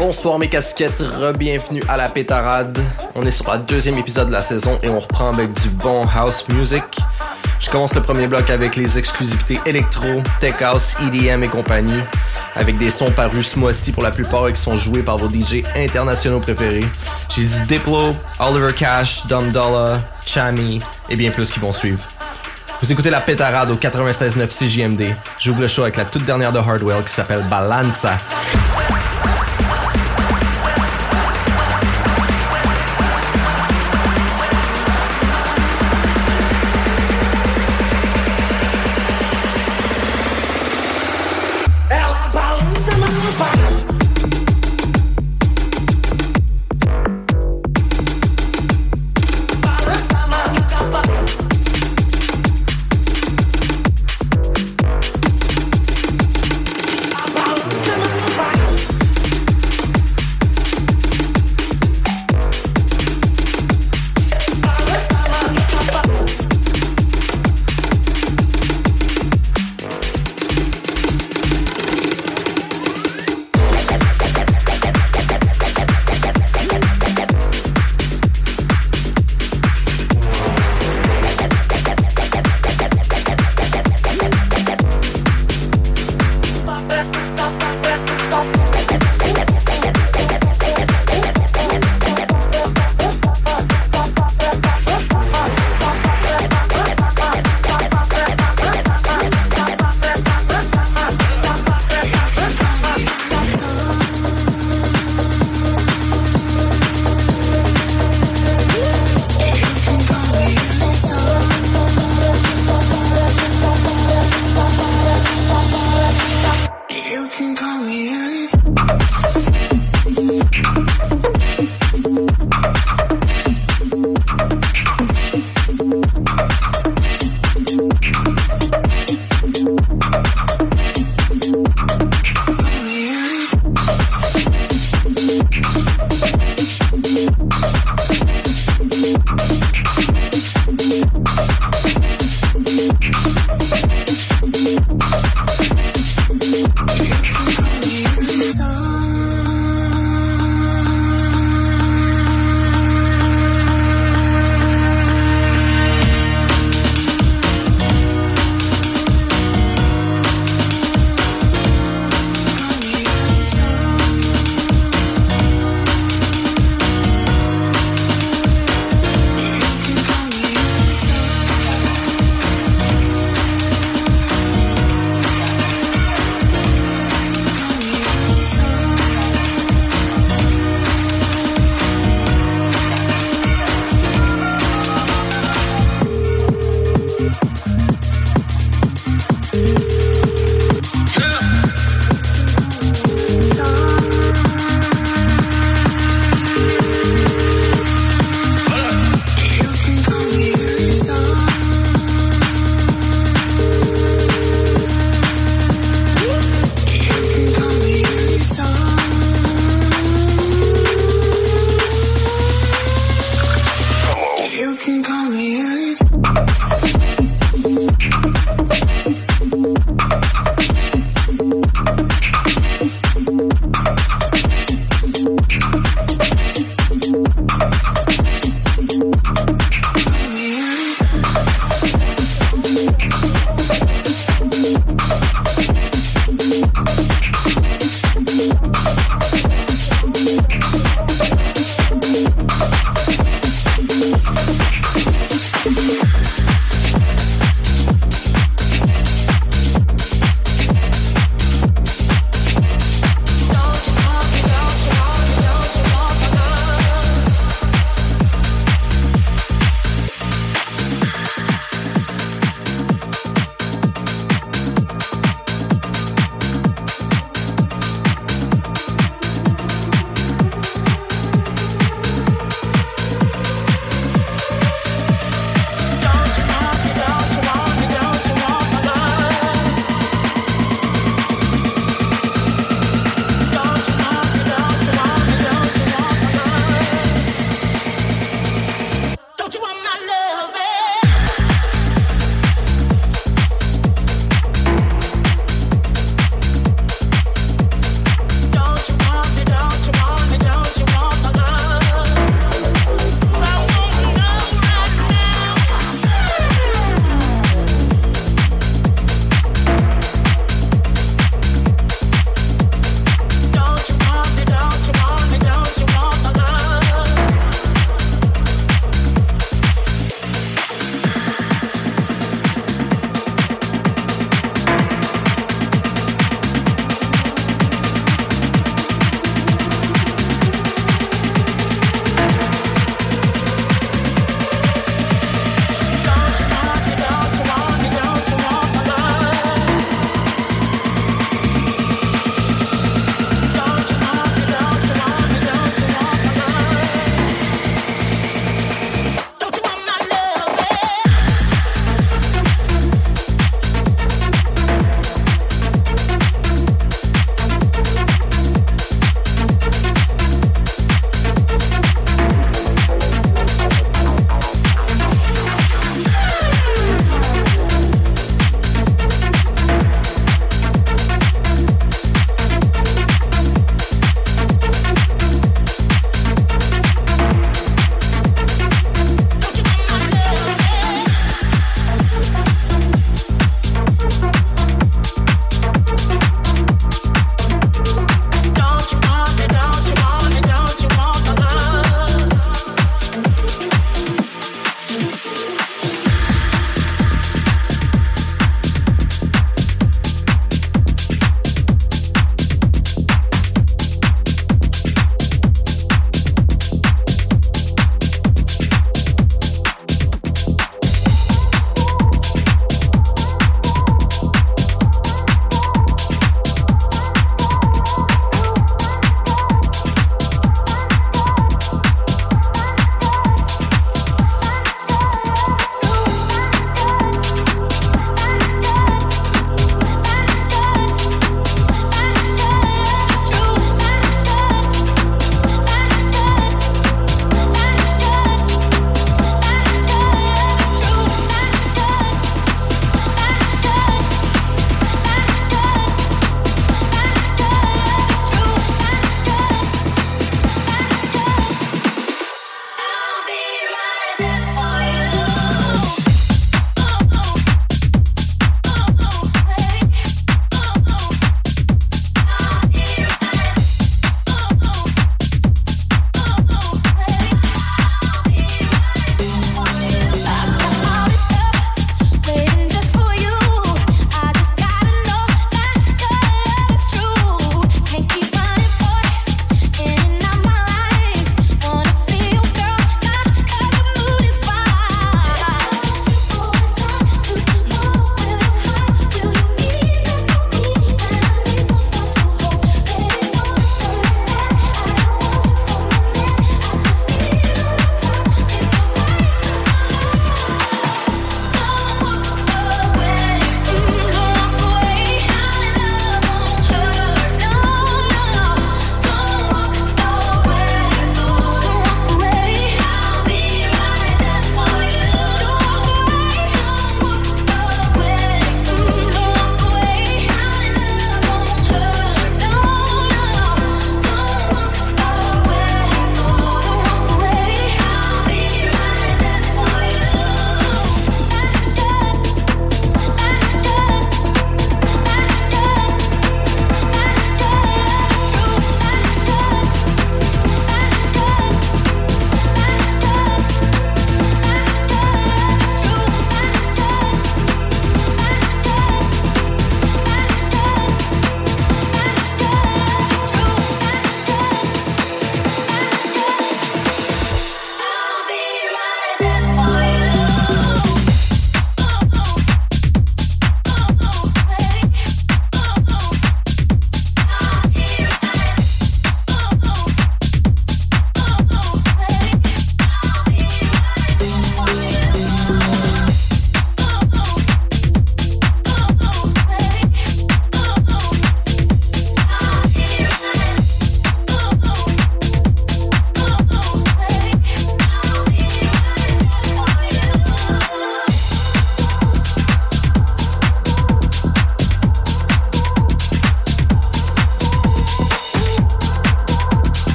Bonsoir mes casquettes, re-bienvenue à la pétarade. On est sur le deuxième épisode de la saison et on reprend avec du bon house music. Je commence le premier bloc avec les exclusivités électro, tech house, EDM et compagnie, avec des sons parus ce mois-ci pour la plupart et qui sont joués par vos DJ internationaux préférés. J'ai du Diplo, Oliver Cash, Dom Dollar, Chami et bien plus qui vont suivre. Vous écoutez la pétarade au 96.9 CJMD. J'ouvre le show avec la toute dernière de Hardwell qui s'appelle Balanza.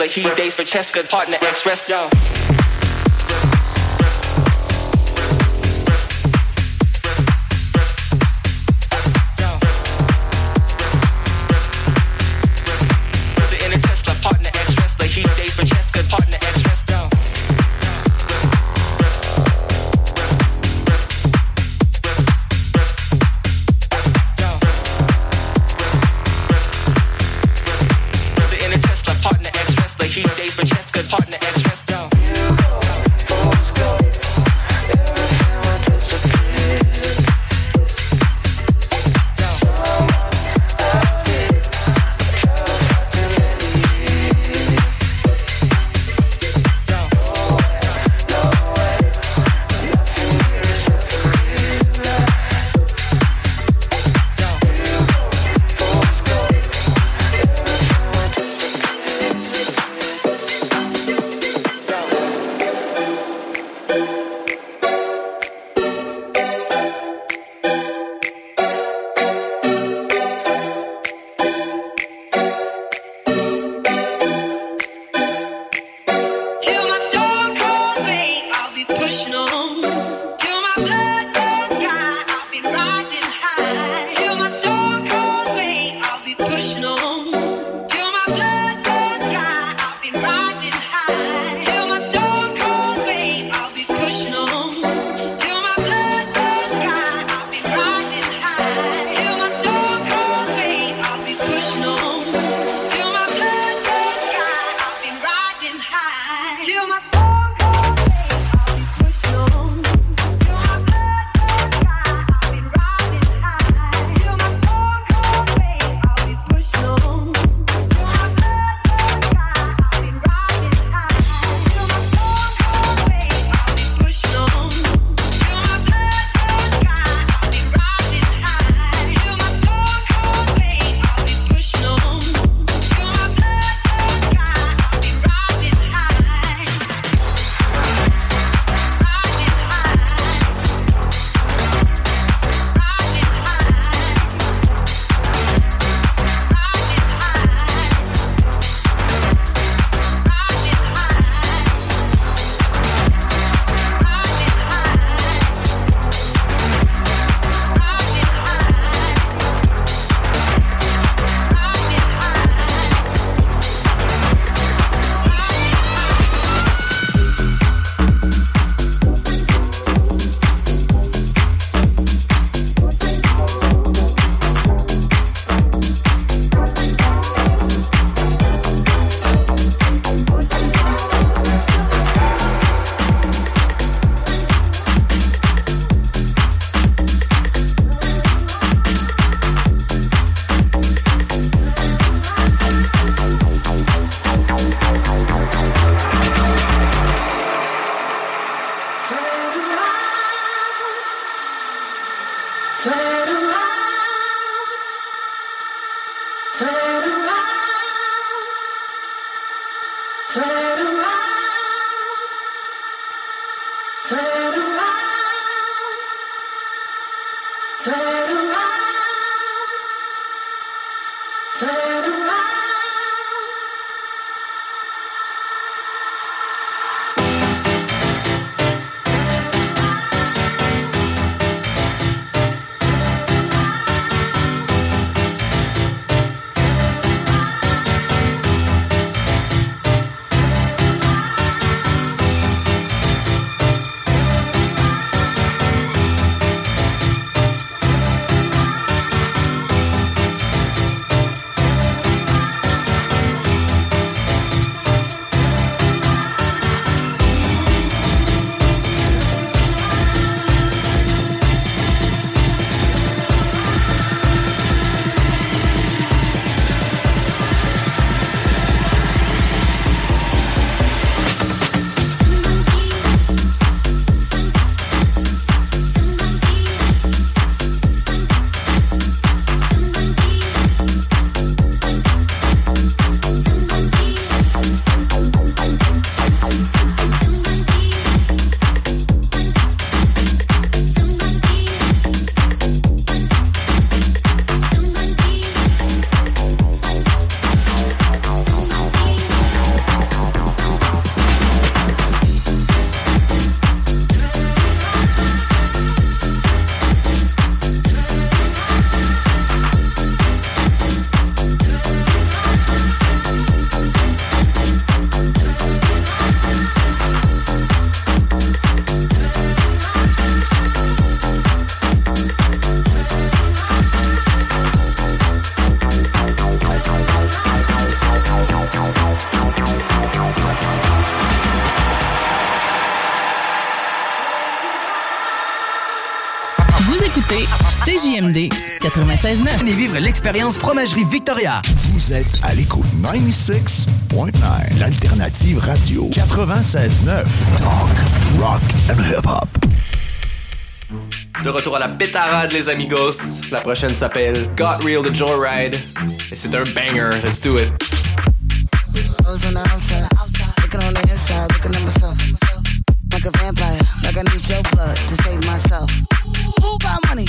Wrestler. He dates for Cheska, partner ex wrestler. CGMD 96.9. Venez vivre l'expérience Fromagerie Victoria. Vous êtes à l'écoute 96.9. L'alternative radio 96.9. Talk, rock and hip-hop. De retour à la pétarade, les amigos. La prochaine s'appelle Got Real the Joyride. Et c'est un banger. Let's do it. Like a to save myself. Who got money?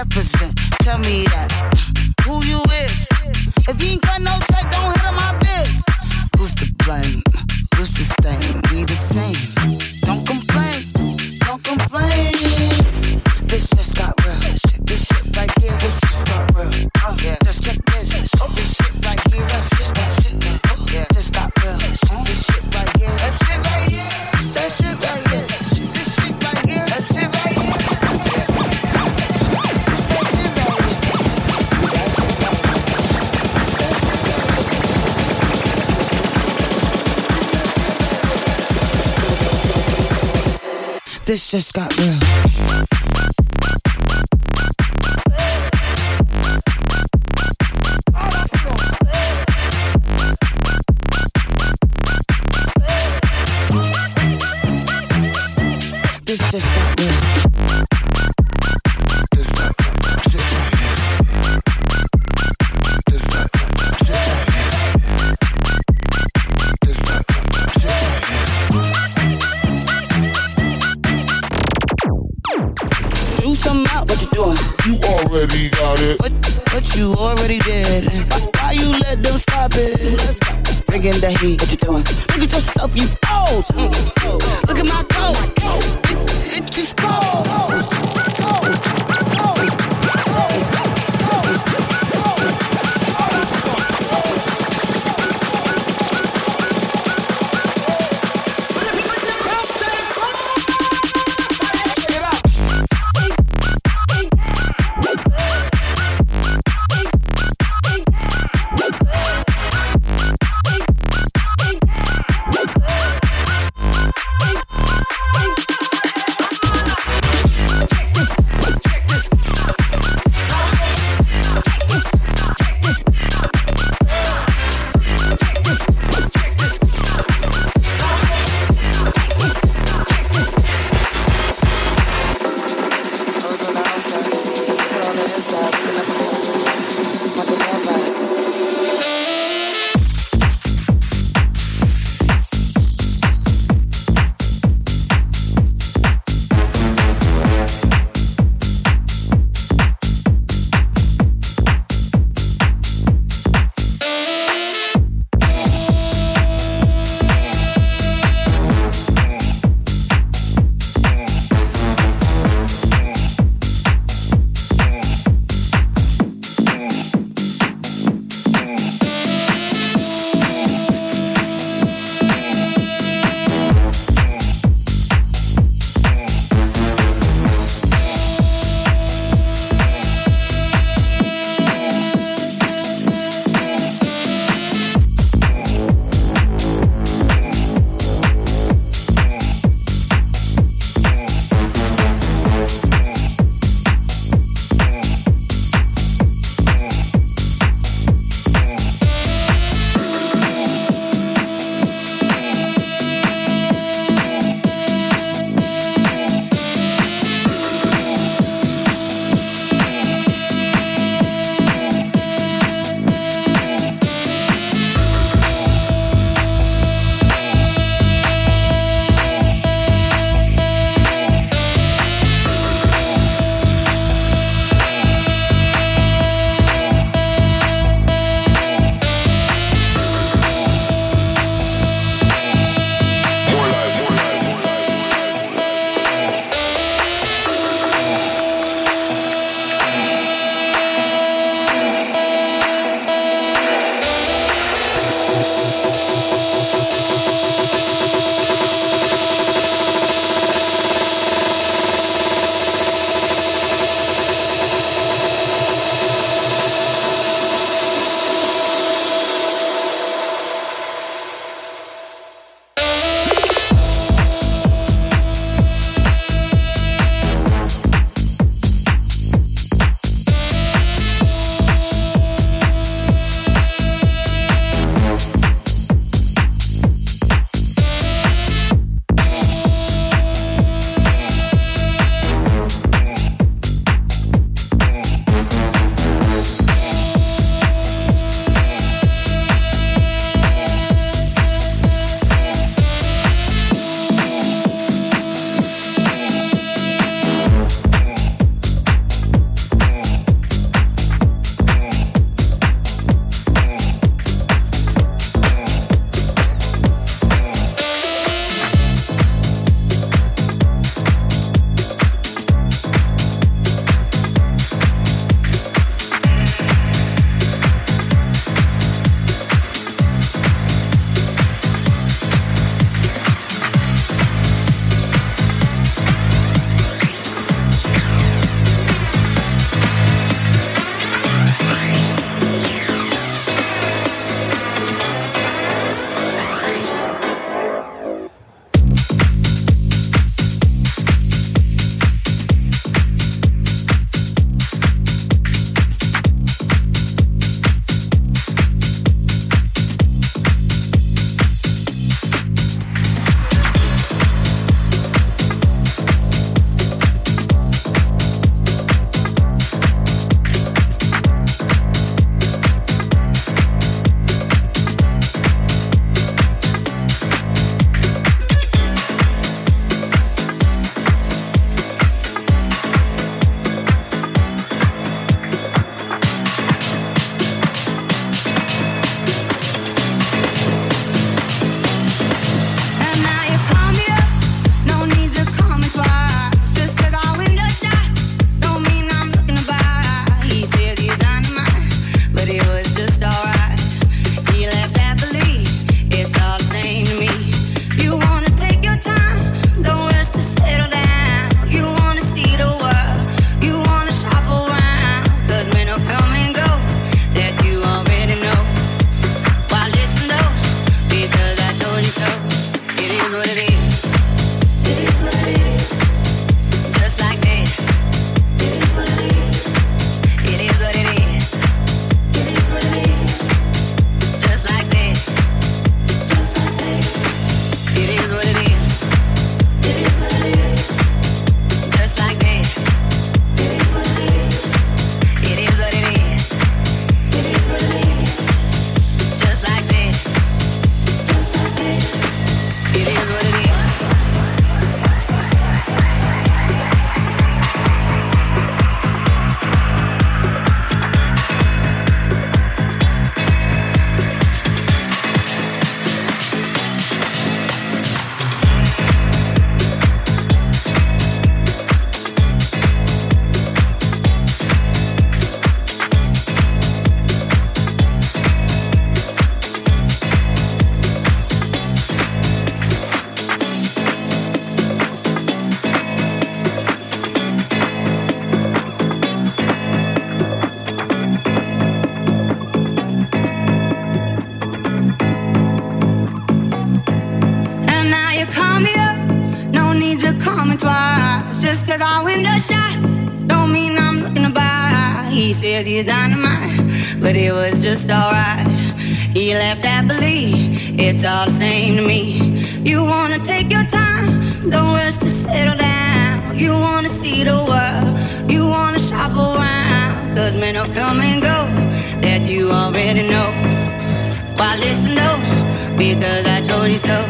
represent. Tell me that. This just got real. It's all the same to me. You wanna take your time, don't rush to settle down. You wanna see the world, you wanna shop around. Cause men will come and go, that you already know. Why listen though? Because I told you so.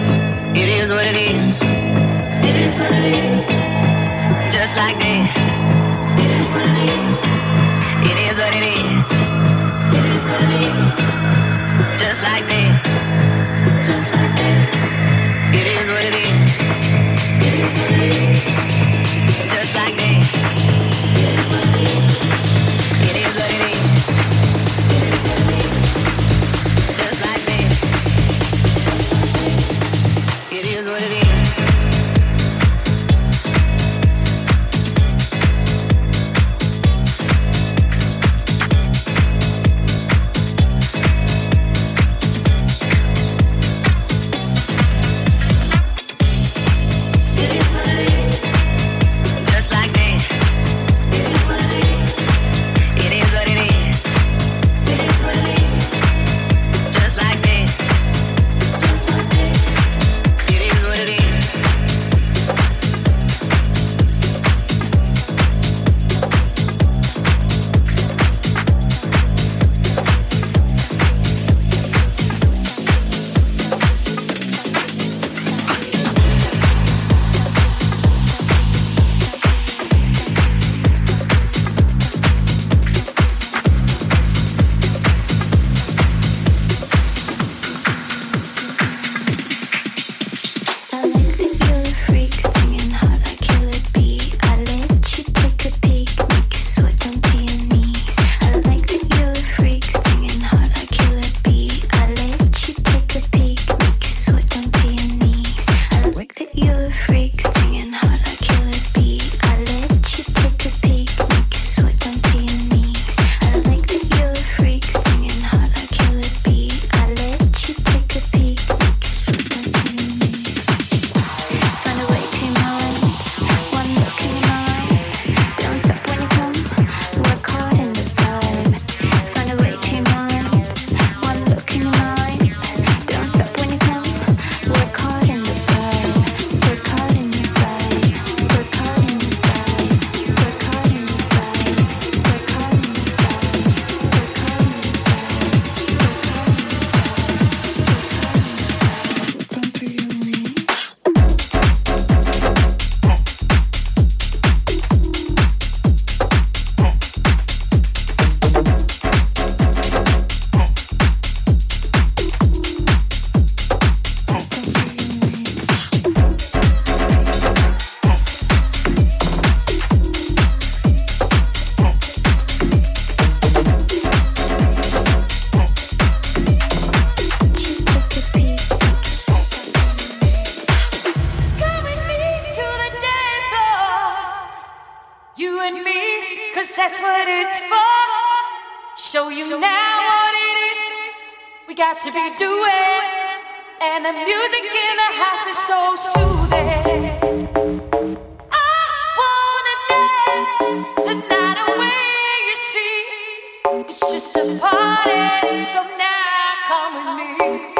got to be doing. And the music in the house is so soothing. I wanna dance the night away, you see. It's just a party, so now come with me.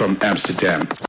from Amsterdam.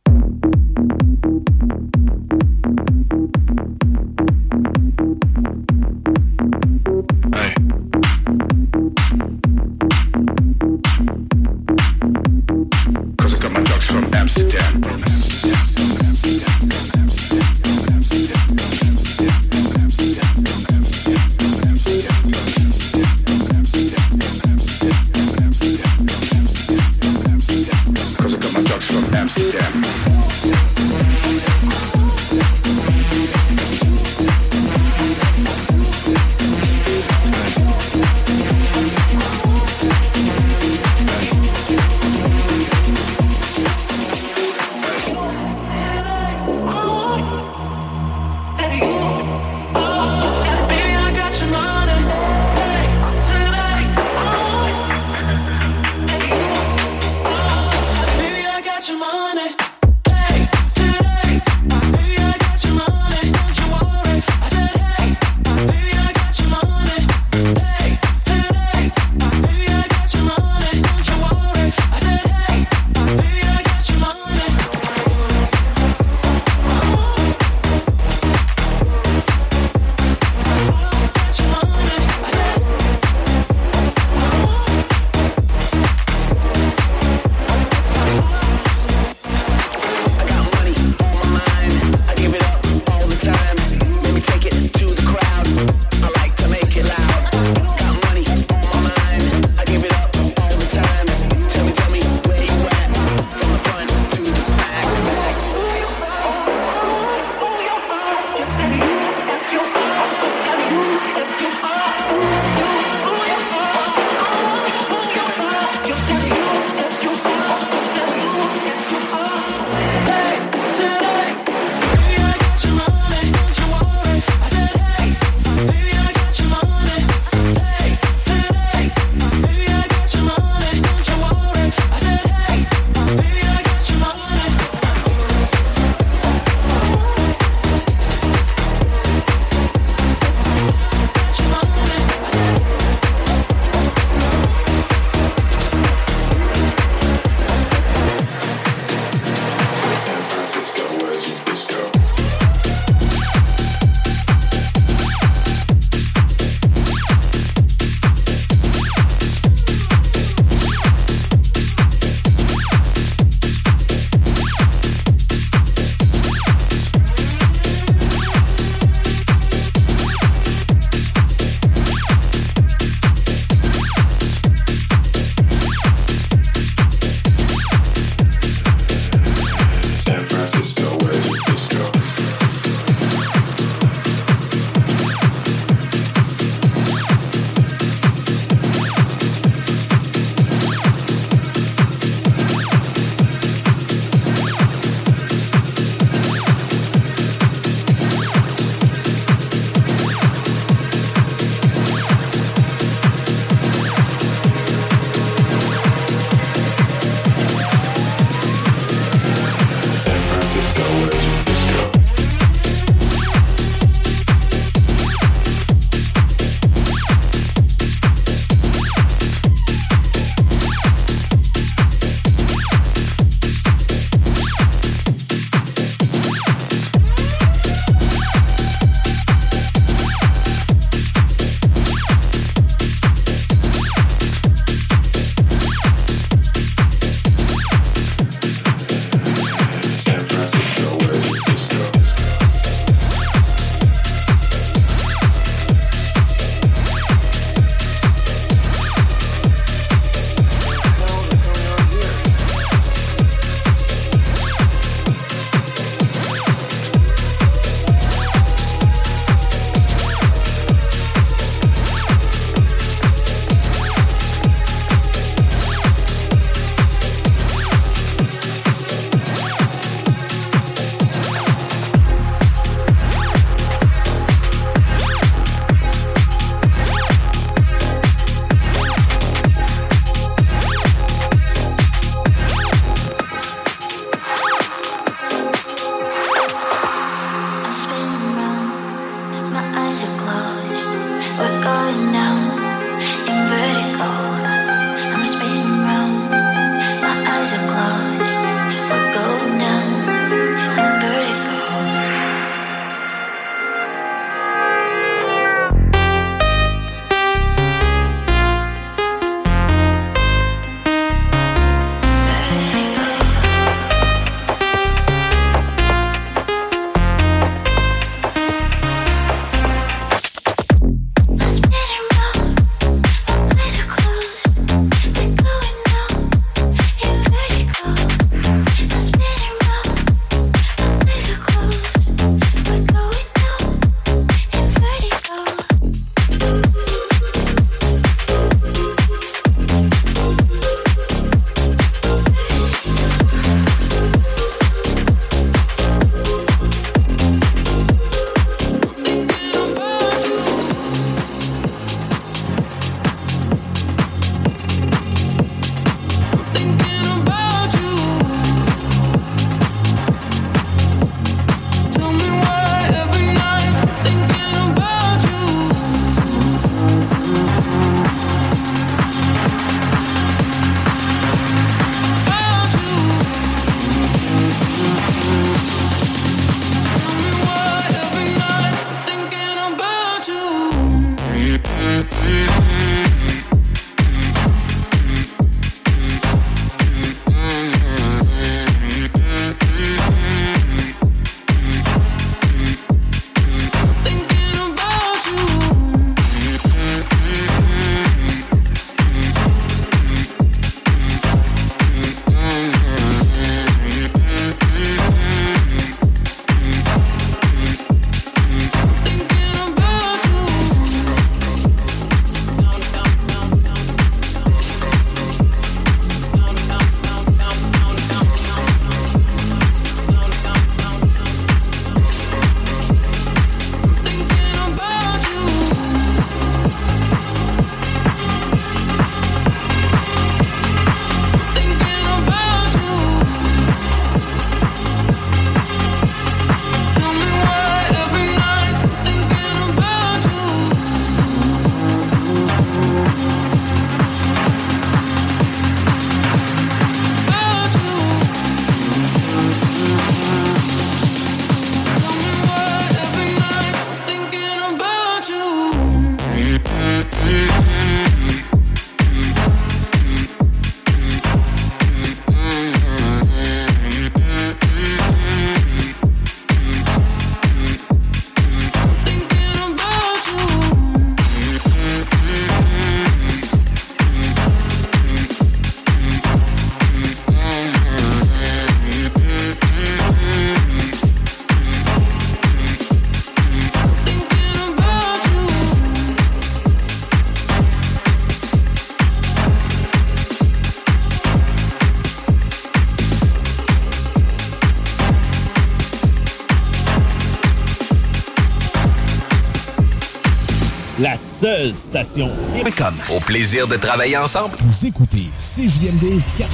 Seule station. Comme au plaisir de travailler ensemble. Vous écoutez CJMD 96.9.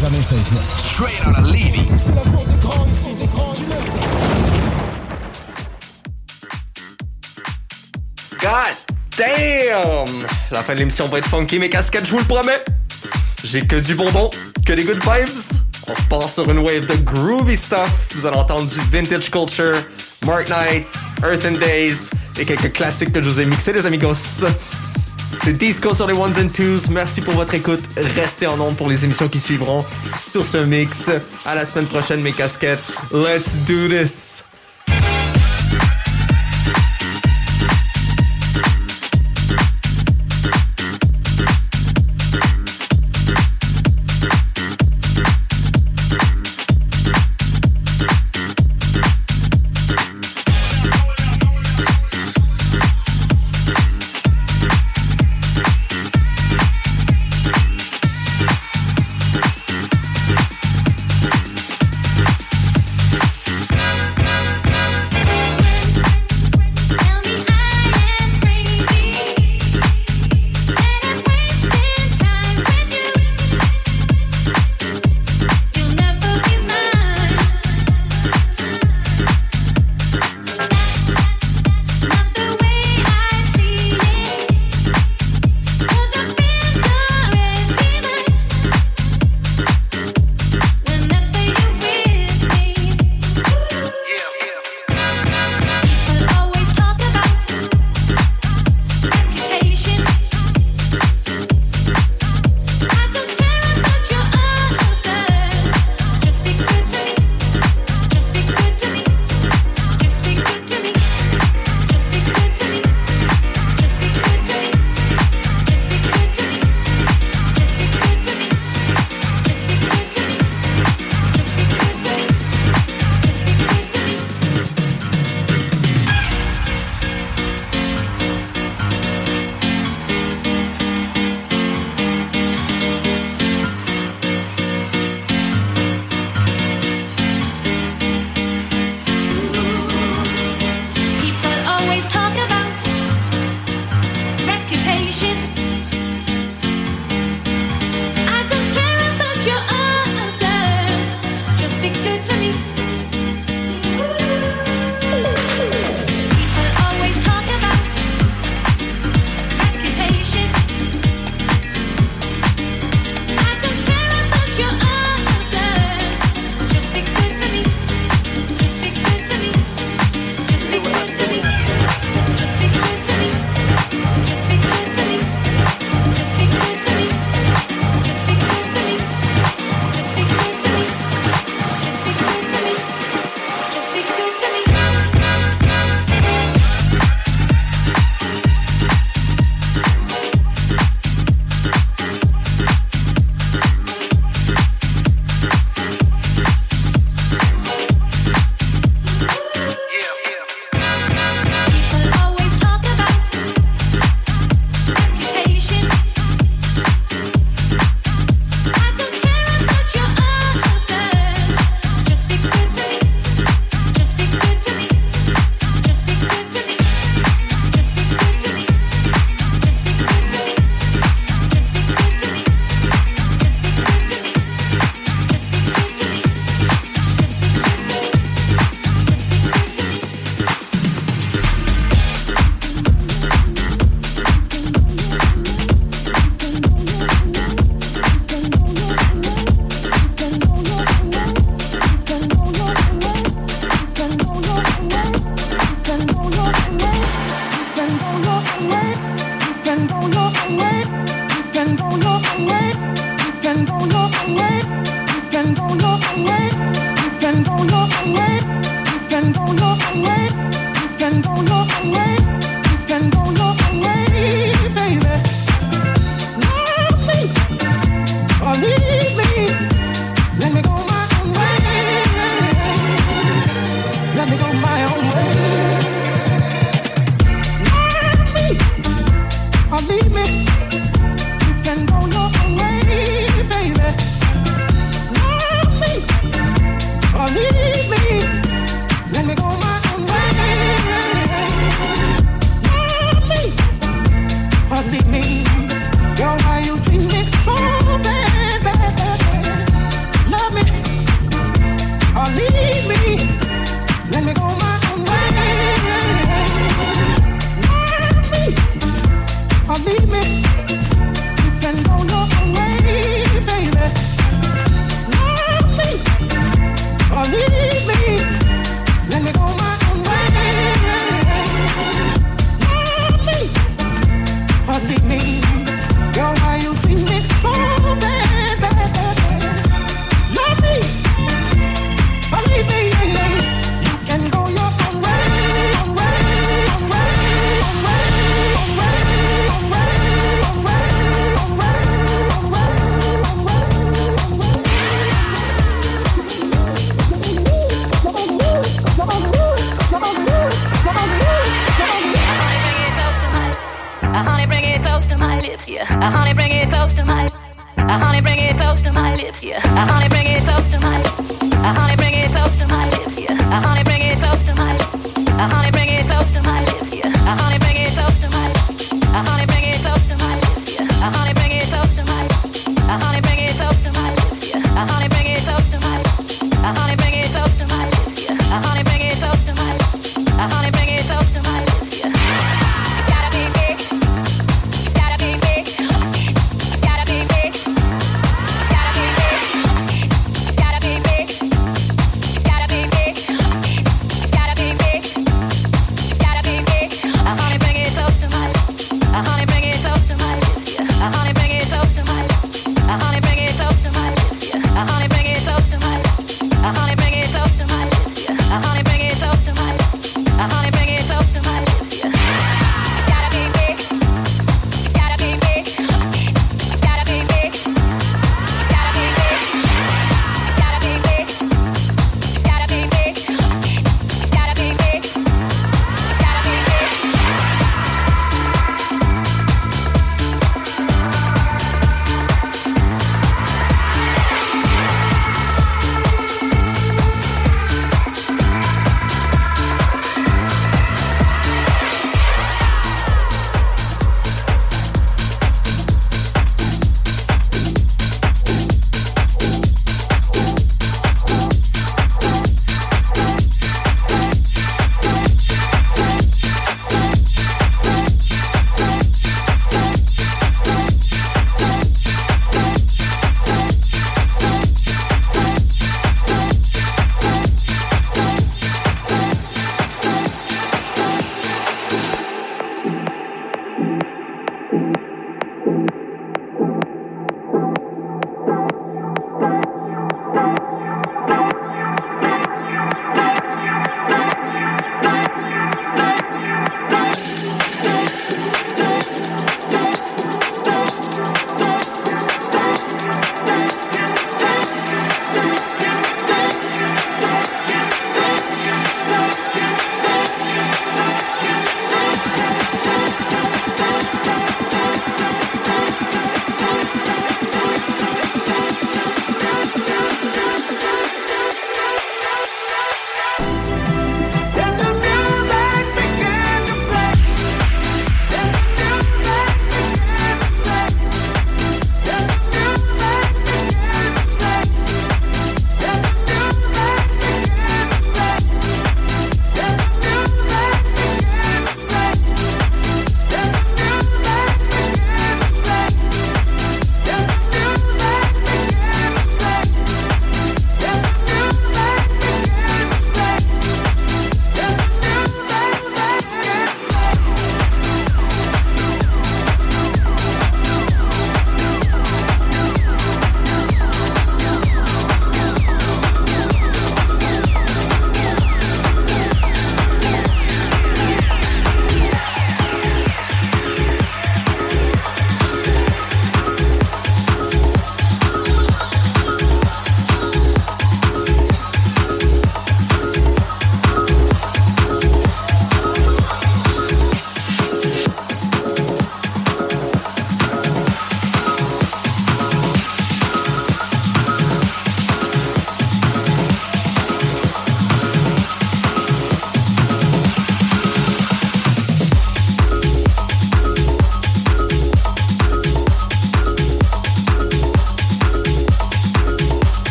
Straight out of Levy. C'est la cour des grands ici, des grands du God damn! La fin de l'émission va être funky, mes casquettes, je vous le promets! J'ai que du bonbon, que des good vibes. On repart sur une wave de groovy stuff. Vous allez entendre du vintage culture, Mark Knight, Earth and Days et quelques classiques que je vous ai mixés, les amigos. C'est Disco sur les ones and twos. Merci pour votre écoute. Restez en onde pour les émissions qui suivront sur ce mix. À la semaine prochaine, mes casquettes. Let's do this!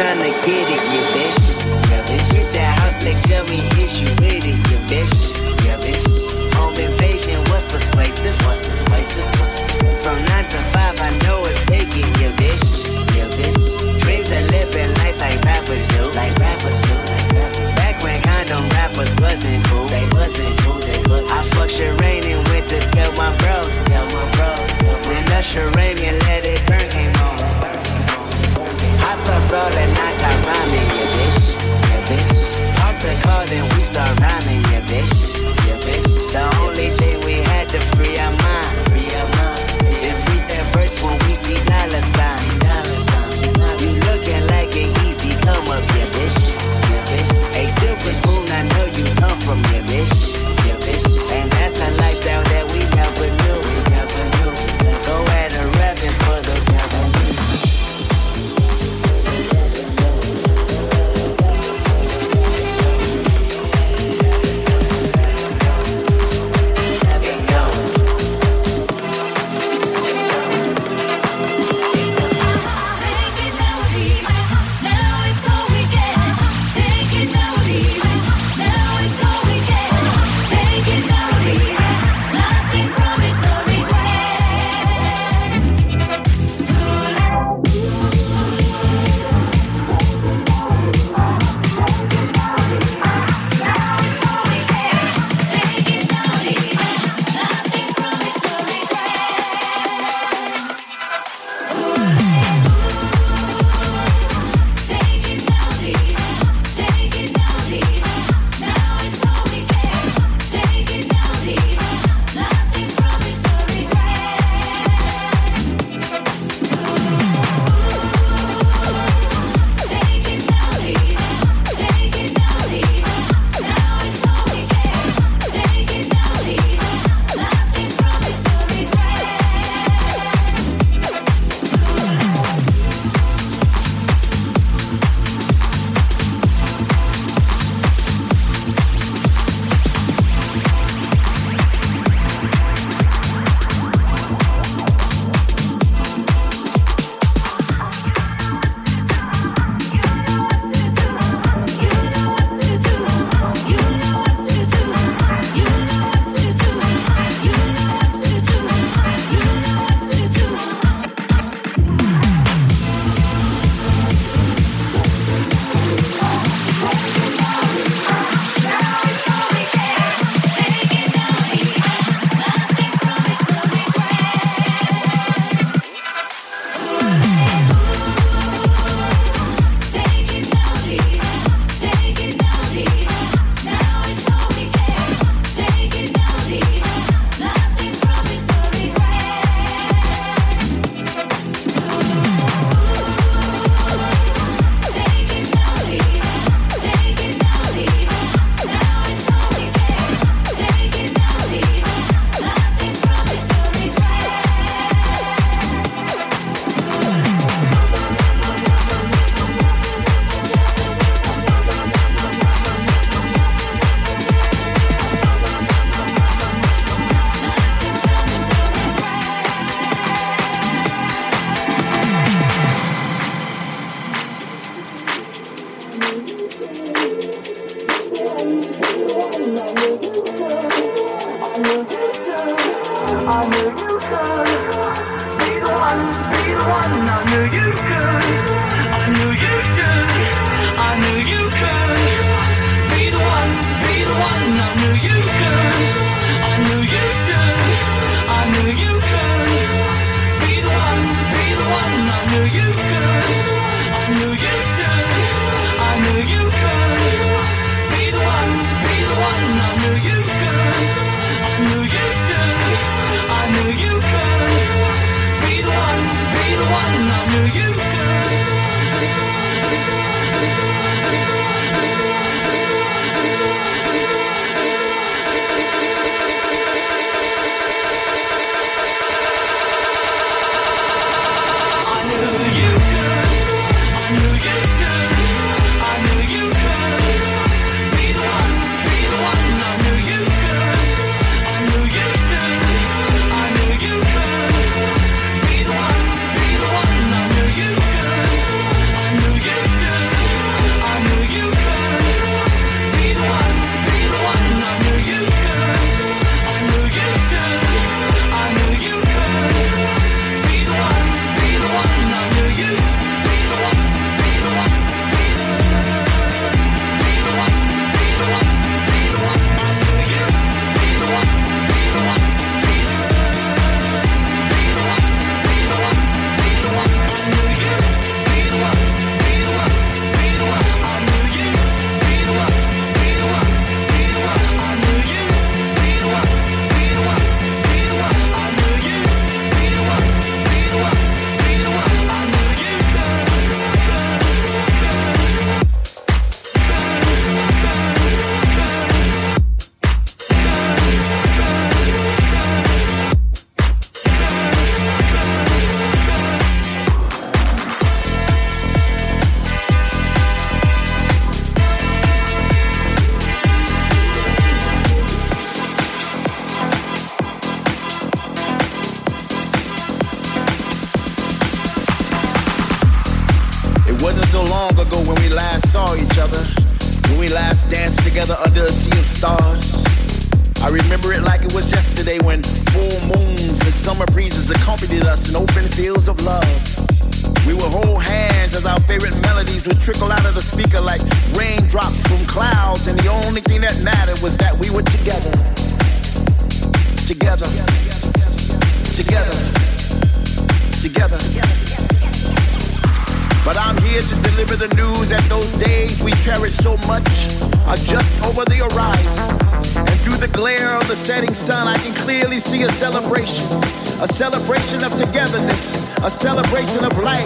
Niggas tryna get the glare of the setting sun, I can clearly see a celebration. A celebration of togetherness, a celebration of life.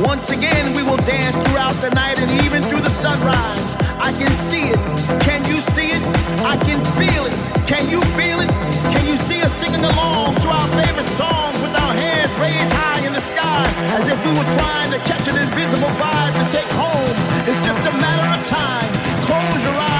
Once again, we will dance throughout the night and even through the sunrise. I can see it. Can you see it? I can feel it. Can you feel it? Can you see us singing along to our favorite songs with our hands raised high in the sky as if we were trying to catch an invisible vibe to take home? It's just a matter of time. Close your eyes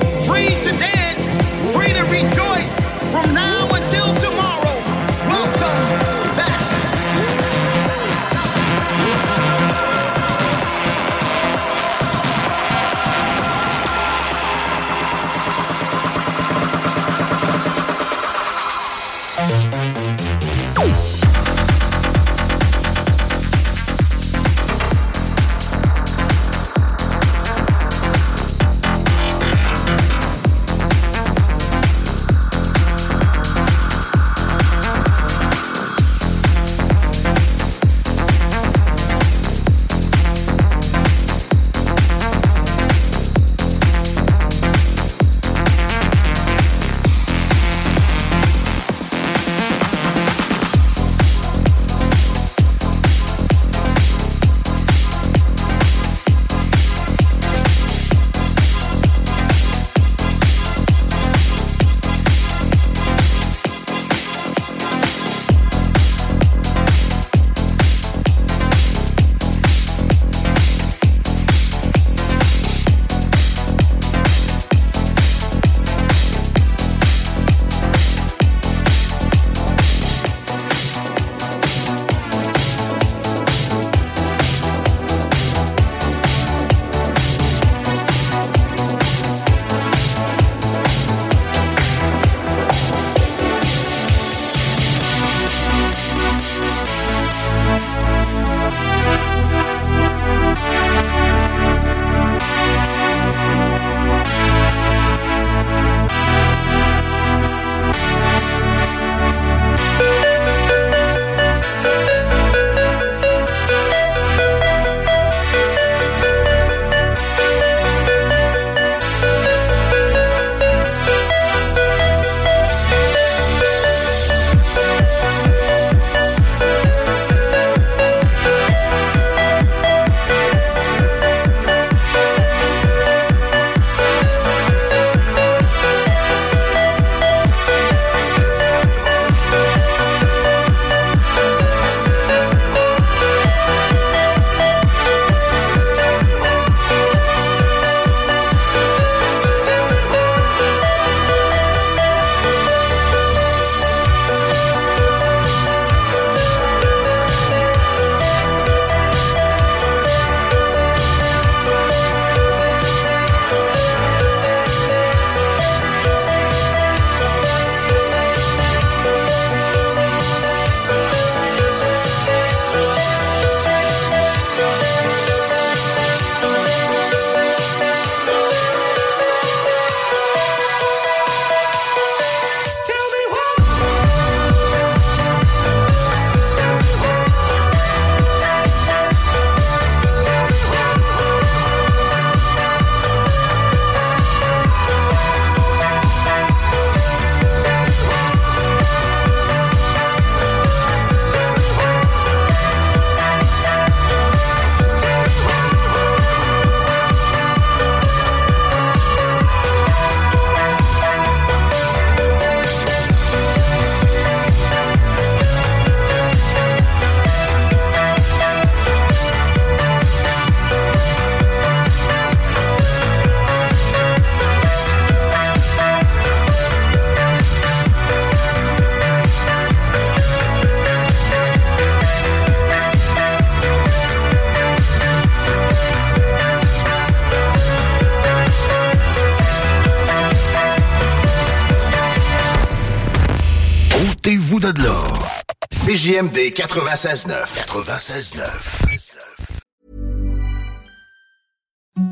96.9. 96.9.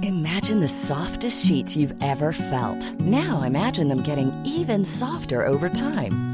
Imagine the softest sheets you've ever felt. Now imagine them getting even softer over time.